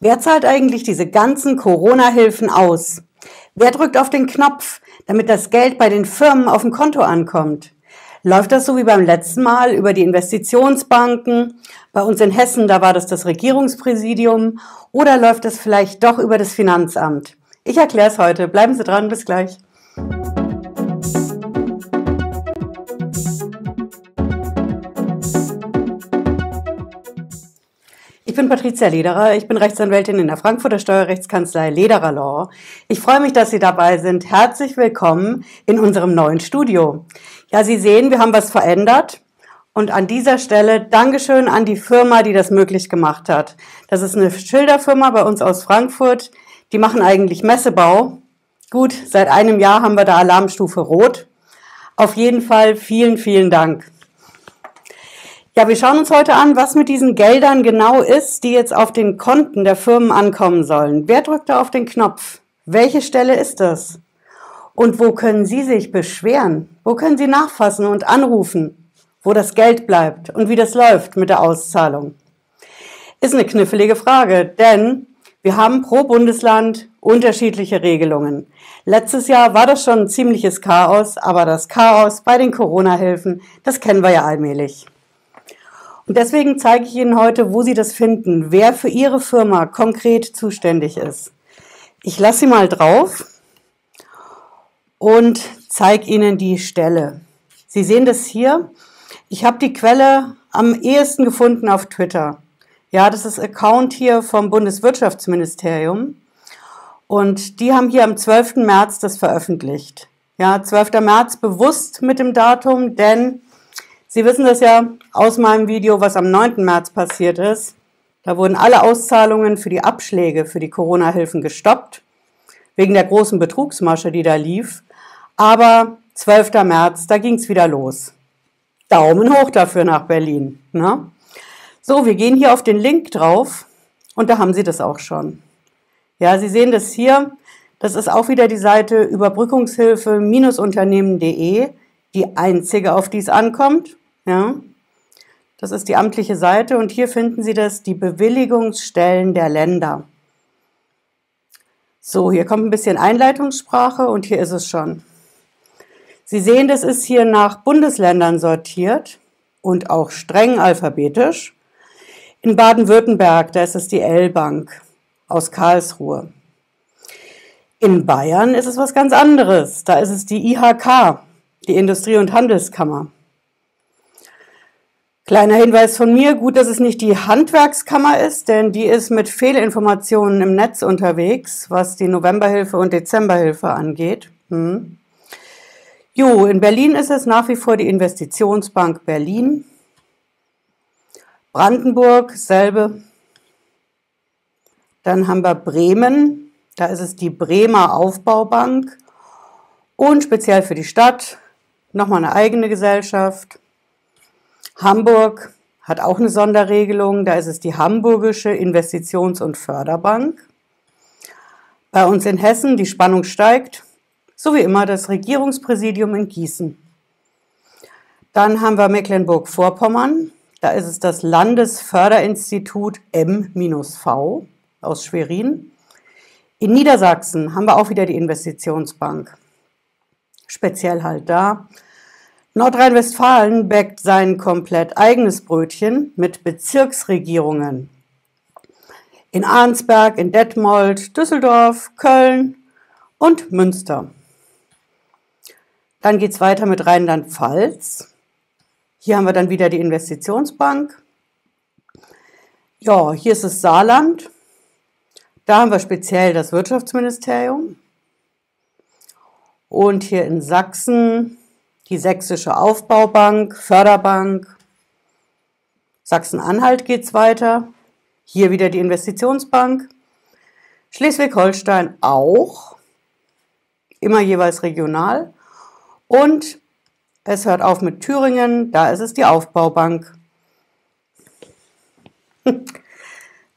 Wer zahlt eigentlich diese ganzen Corona-Hilfen aus? Wer drückt auf den Knopf, damit das Geld bei den Firmen auf dem Konto ankommt? Läuft das so wie beim letzten Mal über die Investitionsbanken? Bei uns in Hessen, da war das das Regierungspräsidium. Oder läuft das vielleicht doch über das Finanzamt? Ich erkläre es heute. Bleiben Sie dran. Bis gleich. Bin Patricia Lederer. Ich bin Rechtsanwältin in der Frankfurter Steuerrechtskanzlei Lederer Law. Ich freue mich, dass Sie dabei sind. Herzlich willkommen in unserem neuen Studio. Ja, Sie sehen, wir haben was verändert. Und an dieser Stelle Dankeschön an die Firma, die das möglich gemacht hat. Das ist eine Schilderfirma bei uns aus Frankfurt. Die machen eigentlich Messebau. Gut, seit einem Jahr haben wir da Alarmstufe Rot. Auf jeden Fall vielen, vielen Dank. Ja, wir schauen uns heute an, was mit diesen Geldern genau ist, die jetzt auf den Konten der Firmen ankommen sollen. Wer drückt da auf den Knopf? Welche Stelle ist das? Und wo können Sie sich beschweren? Wo können Sie nachfassen und anrufen, wo das Geld bleibt und wie das läuft mit der Auszahlung? Ist eine knifflige Frage, denn wir haben pro Bundesland unterschiedliche Regelungen. Letztes Jahr war das schon ein ziemliches Chaos, aber das Chaos bei den Corona-Hilfen, das kennen wir ja allmählich. Deswegen zeige ich Ihnen heute, wo Sie das finden, wer für Ihre Firma konkret zuständig ist. Ich lasse Sie mal drauf und zeige Ihnen die Stelle. Sie sehen das hier. Ich habe die Quelle am ehesten gefunden auf Twitter. Ja, das ist Account hier vom Bundeswirtschaftsministerium. Und die haben hier am 12. März das veröffentlicht. Ja, 12. März bewusst mit dem Datum, denn Sie wissen das ja aus meinem Video, was am 9. März passiert ist. Da wurden alle Auszahlungen für die Abschläge für die Corona-Hilfen gestoppt, wegen der großen Betrugsmasche, die da lief. Aber 12. März, da ging es wieder los. Daumen hoch dafür nach Berlin. Ne? So, wir gehen hier auf den Link drauf und da haben Sie das auch schon. Ja, Sie sehen das hier. Das ist auch wieder die Seite Überbrückungshilfe-unternehmen.de, die einzige, auf die es ankommt. Ja, das ist die amtliche Seite und hier finden Sie das, die Bewilligungsstellen der Länder. So, hier kommt ein bisschen Einleitungssprache und hier ist es schon. Sie sehen, das ist hier nach Bundesländern sortiert und auch streng alphabetisch. In Baden-Württemberg, da ist es die L-Bank aus Karlsruhe. In Bayern ist es was ganz anderes. Da ist es die IHK, die Industrie- und Handelskammer. Kleiner Hinweis von mir, gut, dass es nicht die Handwerkskammer ist, denn die ist mit Fehlinformationen im Netz unterwegs, was die Novemberhilfe und Dezemberhilfe angeht. Hm. Jo, in Berlin ist es nach wie vor die Investitionsbank Berlin. Brandenburg, selbe. Dann haben wir Bremen, da ist es die Bremer Aufbaubank. Und speziell für die Stadt nochmal eine eigene Gesellschaft. Hamburg hat auch eine Sonderregelung, da ist es die Hamburgische Investitions- und Förderbank. Bei uns in Hessen die Spannung steigt, so wie immer das Regierungspräsidium in Gießen. Dann haben wir Mecklenburg-Vorpommern, da ist es das Landesförderinstitut M-V aus Schwerin. In Niedersachsen haben wir auch wieder die Investitionsbank. Speziell halt da Nordrhein-Westfalen bäckt sein komplett eigenes Brötchen mit Bezirksregierungen. In Arnsberg, in Detmold, Düsseldorf, Köln und Münster. Dann geht es weiter mit Rheinland-Pfalz. Hier haben wir dann wieder die Investitionsbank. Ja, hier ist das Saarland. Da haben wir speziell das Wirtschaftsministerium. Und hier in Sachsen die Sächsische Aufbaubank, Förderbank. Sachsen-Anhalt geht es weiter. Hier wieder die Investitionsbank. Schleswig-Holstein auch. Immer jeweils regional. Und es hört auf mit Thüringen. Da ist es die Aufbaubank.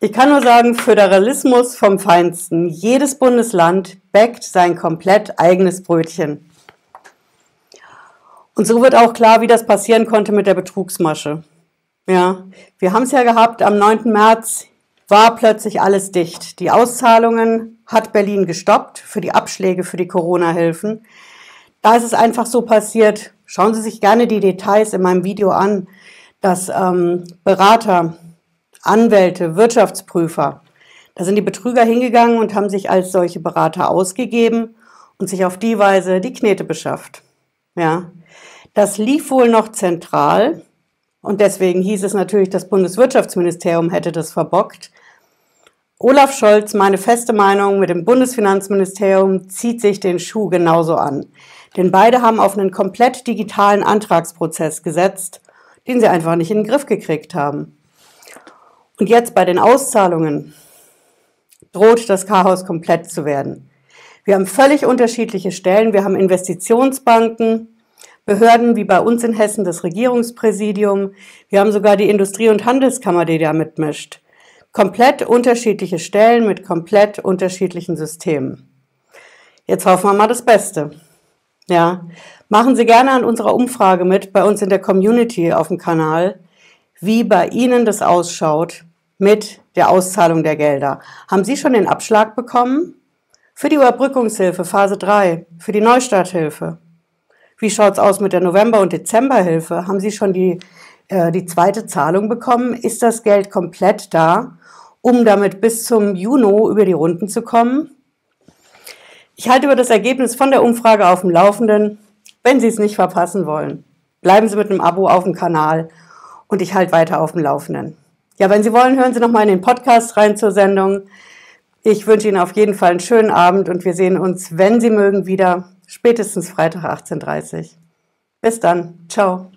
Ich kann nur sagen, Föderalismus vom Feinsten. Jedes Bundesland bäckt sein komplett eigenes Brötchen. Und so wird auch klar, wie das passieren konnte mit der Betrugsmasche. Ja, wir haben es ja gehabt, am 9. März war plötzlich alles dicht. Die Auszahlungen hat Berlin gestoppt für die Abschläge für die Corona-Hilfen. Da ist es einfach so passiert, schauen Sie sich gerne die Details in meinem Video an, dass ähm, Berater, Anwälte, Wirtschaftsprüfer, da sind die Betrüger hingegangen und haben sich als solche Berater ausgegeben und sich auf die Weise die Knete beschafft. Ja, das lief wohl noch zentral und deswegen hieß es natürlich, das Bundeswirtschaftsministerium hätte das verbockt. Olaf Scholz, meine feste Meinung, mit dem Bundesfinanzministerium zieht sich den Schuh genauso an. Denn beide haben auf einen komplett digitalen Antragsprozess gesetzt, den sie einfach nicht in den Griff gekriegt haben. Und jetzt bei den Auszahlungen droht das Chaos komplett zu werden. Wir haben völlig unterschiedliche Stellen. Wir haben Investitionsbanken, Behörden wie bei uns in Hessen das Regierungspräsidium. Wir haben sogar die Industrie- und Handelskammer, die da mitmischt. Komplett unterschiedliche Stellen mit komplett unterschiedlichen Systemen. Jetzt hoffen wir mal das Beste. Ja, machen Sie gerne an unserer Umfrage mit bei uns in der Community auf dem Kanal, wie bei Ihnen das ausschaut mit der Auszahlung der Gelder. Haben Sie schon den Abschlag bekommen? Für die Überbrückungshilfe Phase 3, für die Neustarthilfe. Wie schaut's aus mit der November- und Dezemberhilfe? Haben Sie schon die, äh, die zweite Zahlung bekommen? Ist das Geld komplett da, um damit bis zum Juni über die Runden zu kommen? Ich halte über das Ergebnis von der Umfrage auf dem Laufenden, wenn Sie es nicht verpassen wollen. Bleiben Sie mit einem Abo auf dem Kanal und ich halte weiter auf dem Laufenden. Ja, wenn Sie wollen, hören Sie noch mal in den Podcast rein zur Sendung. Ich wünsche Ihnen auf jeden Fall einen schönen Abend und wir sehen uns, wenn Sie mögen, wieder spätestens Freitag 18.30 Uhr. Bis dann. Ciao.